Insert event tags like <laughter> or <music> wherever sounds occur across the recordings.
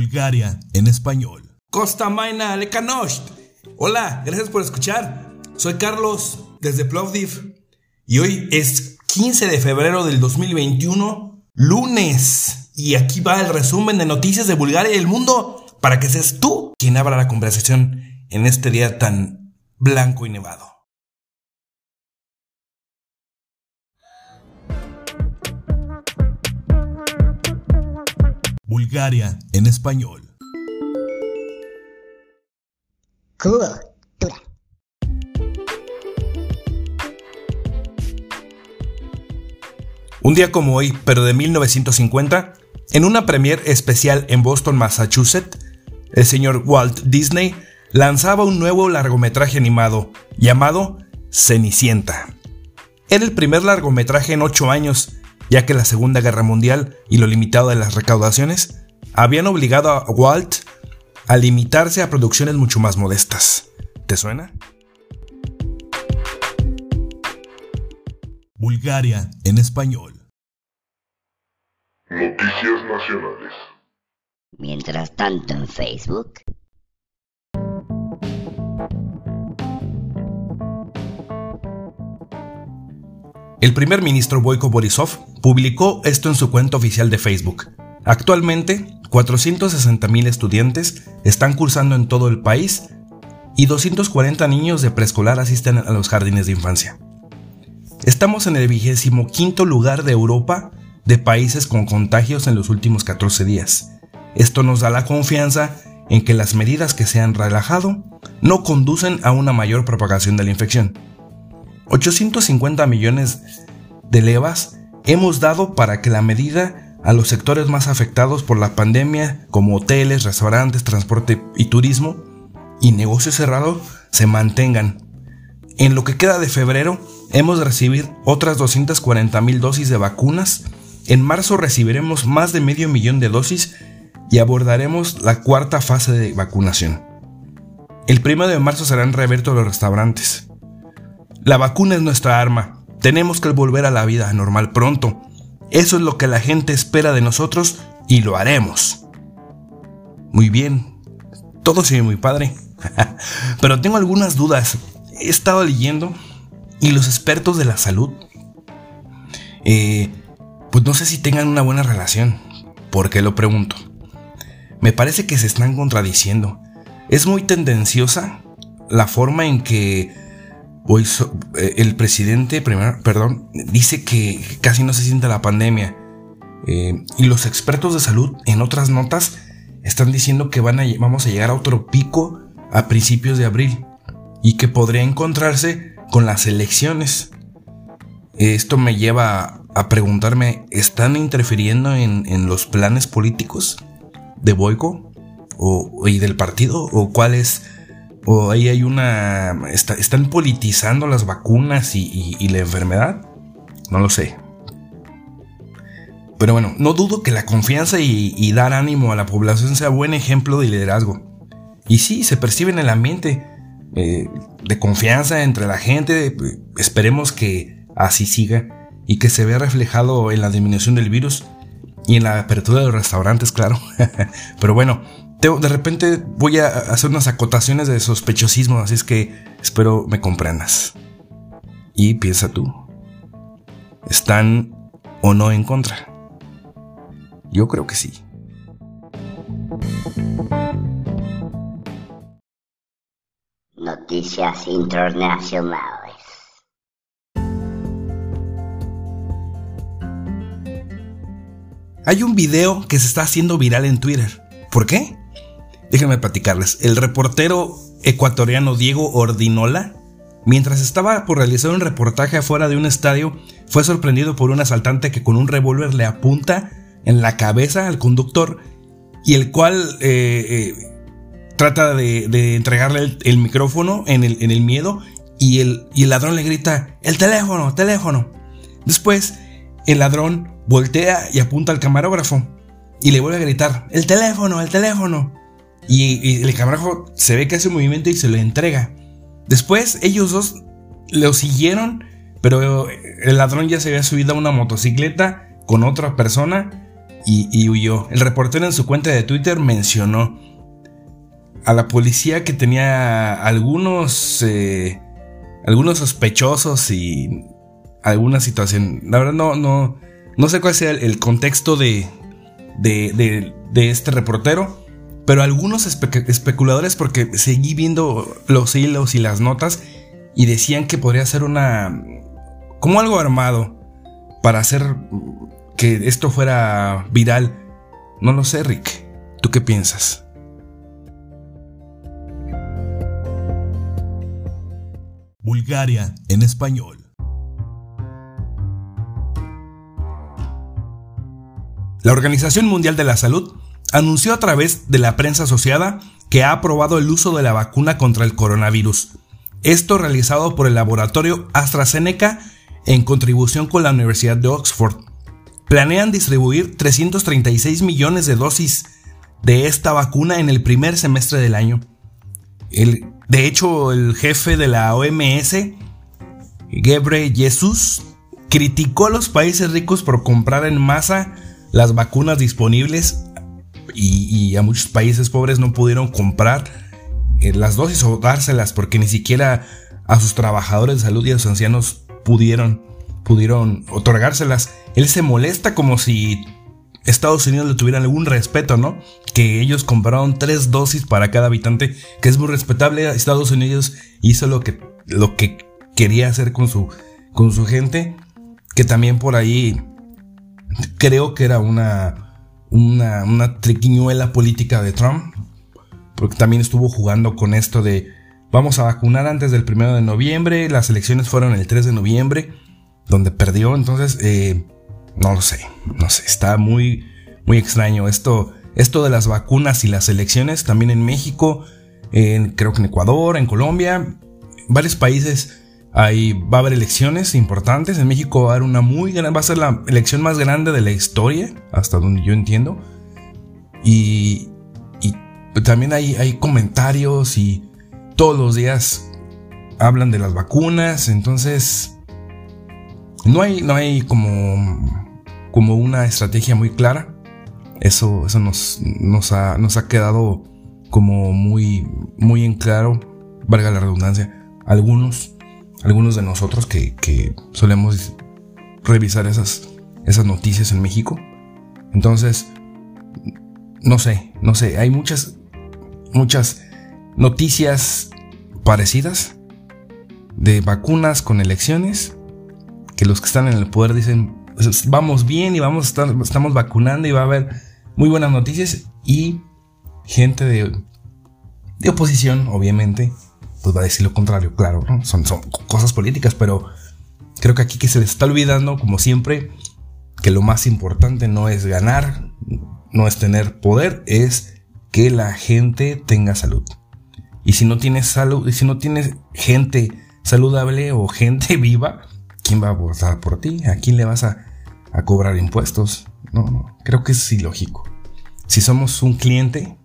Bulgaria en español. Costa Maina Lekanosht. Hola, gracias por escuchar. Soy Carlos desde Plovdiv y hoy es 15 de febrero del 2021, lunes. Y aquí va el resumen de noticias de Bulgaria y el mundo para que seas tú quien abra la conversación en este día tan blanco y nevado. Bulgaria en español. Cultura. Un día como hoy, pero de 1950, en una premier especial en Boston, Massachusetts, el señor Walt Disney lanzaba un nuevo largometraje animado llamado Cenicienta. Era el primer largometraje en ocho años ya que la Segunda Guerra Mundial y lo limitado de las recaudaciones habían obligado a Walt a limitarse a producciones mucho más modestas. ¿Te suena? Bulgaria en español. Noticias nacionales. Mientras tanto en Facebook. El primer ministro Boyko Borisov publicó esto en su cuenta oficial de Facebook. Actualmente, 460.000 estudiantes están cursando en todo el país y 240 niños de preescolar asisten a los jardines de infancia. Estamos en el vigésimo quinto lugar de Europa de países con contagios en los últimos 14 días. Esto nos da la confianza en que las medidas que se han relajado no conducen a una mayor propagación de la infección. 850 millones de levas hemos dado para que la medida a los sectores más afectados por la pandemia, como hoteles, restaurantes, transporte y turismo, y negocios cerrados, se mantengan. En lo que queda de febrero, hemos de recibir otras 240 mil dosis de vacunas. En marzo recibiremos más de medio millón de dosis y abordaremos la cuarta fase de vacunación. El primero de marzo serán reabiertos los restaurantes. La vacuna es nuestra arma. Tenemos que volver a la vida normal pronto. Eso es lo que la gente espera de nosotros y lo haremos. Muy bien. Todo sigue muy padre. <laughs> Pero tengo algunas dudas. He estado leyendo y los expertos de la salud, eh, pues no sé si tengan una buena relación. ¿Por qué lo pregunto? Me parece que se están contradiciendo. Es muy tendenciosa la forma en que Hoy eh, el presidente, perdón, dice que casi no se siente la pandemia. Eh, y los expertos de salud, en otras notas, están diciendo que van a, vamos a llegar a otro pico a principios de abril y que podría encontrarse con las elecciones. Esto me lleva a, preguntarme, ¿están interfiriendo en, los planes políticos de Boico o, y del partido? ¿O cuál es o ahí hay una... ¿Están politizando las vacunas y, la enfermedad? No lo sé. Pero bueno, no dudo que la confianza y, dar ánimo a la población sea buen ejemplo de liderazgo. Y sí, se percibe en el ambiente eh, de confianza entre la gente. Esperemos que así siga y que se vea reflejado en la disminución del virus y en la apertura de los restaurantes, claro. <laughs> Pero bueno, de repente voy a hacer unas acotaciones de sospechosismo, así es que espero me comprendas. Y piensa tú, ¿están o no en contra? Yo creo que sí. Noticias internacionales. Hay un video que se está haciendo viral en Twitter. ¿Por qué? Déjenme platicarles. El reportero ecuatoriano Diego Ordinola, mientras estaba por realizar un reportaje afuera de un estadio, fue sorprendido por un asaltante que con un revólver le apunta en la cabeza al conductor y el cual eh, eh, trata de, entregarle el, micrófono en el, miedo y el, y el ladrón le grita, el teléfono, teléfono. Después, el ladrón voltea y apunta al camarógrafo y le vuelve a gritar, el teléfono, el teléfono. Y, el camarógrafo se ve que hace un movimiento y se lo entrega. Después ellos dos lo siguieron, pero el ladrón ya se había subido a una motocicleta con otra persona y, huyó. El reportero en su cuenta de Twitter mencionó a la policía que tenía algunos, eh, algunos sospechosos y alguna situación. La verdad no, no, no sé cuál sea el, contexto de, de, de, este reportero, pero algunos especuladores, porque seguí viendo los hilos y las notas y decían que podría ser una, como algo armado para hacer que esto fuera viral. No lo sé, Rick. ¿Tú qué piensas? Bulgaria en español. La Organización Mundial de la Salud anunció a través de la prensa asociada que ha aprobado el uso de la vacuna contra el coronavirus. Esto realizado por el laboratorio AstraZeneca en contribución con la Universidad de Oxford. Planean distribuir 336 millones de dosis de esta vacuna en el primer semestre del año. de hecho, el jefe de la OMS, Gebre Jesus, criticó a los países ricos por comprar en masa las vacunas disponibles y, a muchos países pobres no pudieron comprar eh, las dosis o dárselas porque ni siquiera a sus trabajadores de salud y a sus ancianos pudieron, pudieron otorgárselas. Él se molesta como si Estados Unidos le tuvieran algún respeto, ¿no? Que ellos compraron tres dosis para cada habitante, que es muy respetable. Estados Unidos hizo lo que, lo que quería hacer con su, con su gente, que también por ahí creo que era una, una, una triquiñuela política de Trump, porque también estuvo jugando con esto de vamos a vacunar antes del primero de noviembre, las elecciones fueron el 3 de noviembre, donde perdió, entonces, eh, no lo sé, no sé, está muy, muy extraño esto, esto de las vacunas y las elecciones, también en México, creo que en Ecuador, en Colombia, varios países Ahí va a haber elecciones importantes. En México va a haber una muy grande, va a ser la elección más grande de la historia, hasta donde yo entiendo. Y, también hay, hay comentarios y todos los días hablan de las vacunas. Entonces, no hay, no hay como, como una estrategia muy clara. Eso, eso nos, nos, ha, nos ha quedado como muy, muy en claro, valga la redundancia. Algunos algunos de nosotros que, solemos revisar esas, esas noticias en México. Entonces, no sé, no sé, hay muchas, muchas noticias parecidas de vacunas con elecciones, que los que están en el poder dicen, vamos bien y vamos estamos vacunando y va a haber muy buenas noticias y gente de, de oposición, obviamente, pues va a decir lo contrario, claro, son, son cosas políticas, pero creo que aquí que se les está olvidando, como siempre, que lo más importante no es ganar, no es tener poder, es que la gente tenga salud. Y si no tienes salud, y si no tienes gente saludable o gente <laughs> viva, ¿quién va a votar por ti? ¿A quién le vas a, a cobrar impuestos? No, no, creo que es ilógico. Si somos un cliente,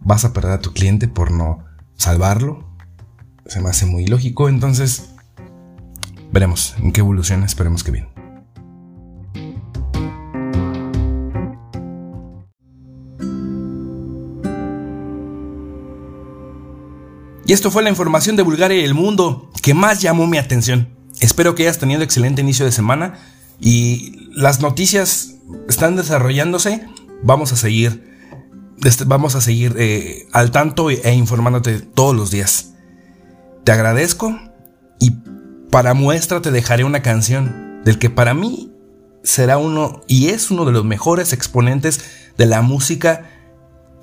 vas a perder a tu cliente por no salvarlo, se me hace muy lógico. Entonces, veremos en qué evoluciona. Esperemos que bien. Y esto fue la información de Bulgaria y el mundo que más llamó mi atención. Espero que hayas tenido excelente inicio de semana y las noticias están desarrollándose. Vamos a seguir, vamos a seguir eh, al tanto e informándote todos los días. Te agradezco y para muestra te dejaré una canción del que para mí será uno y es uno de los mejores exponentes de la música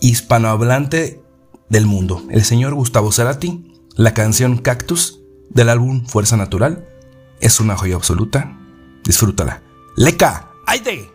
hispanohablante del mundo, el señor Gustavo Cerati. La canción Cactus del álbum Fuerza Natural es una joya absoluta. Disfrútala. Leca, ¡Aide!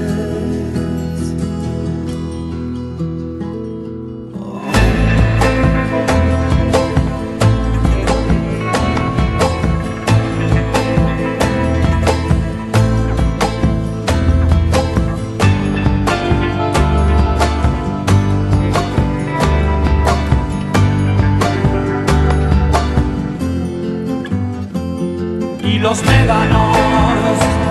Los médanos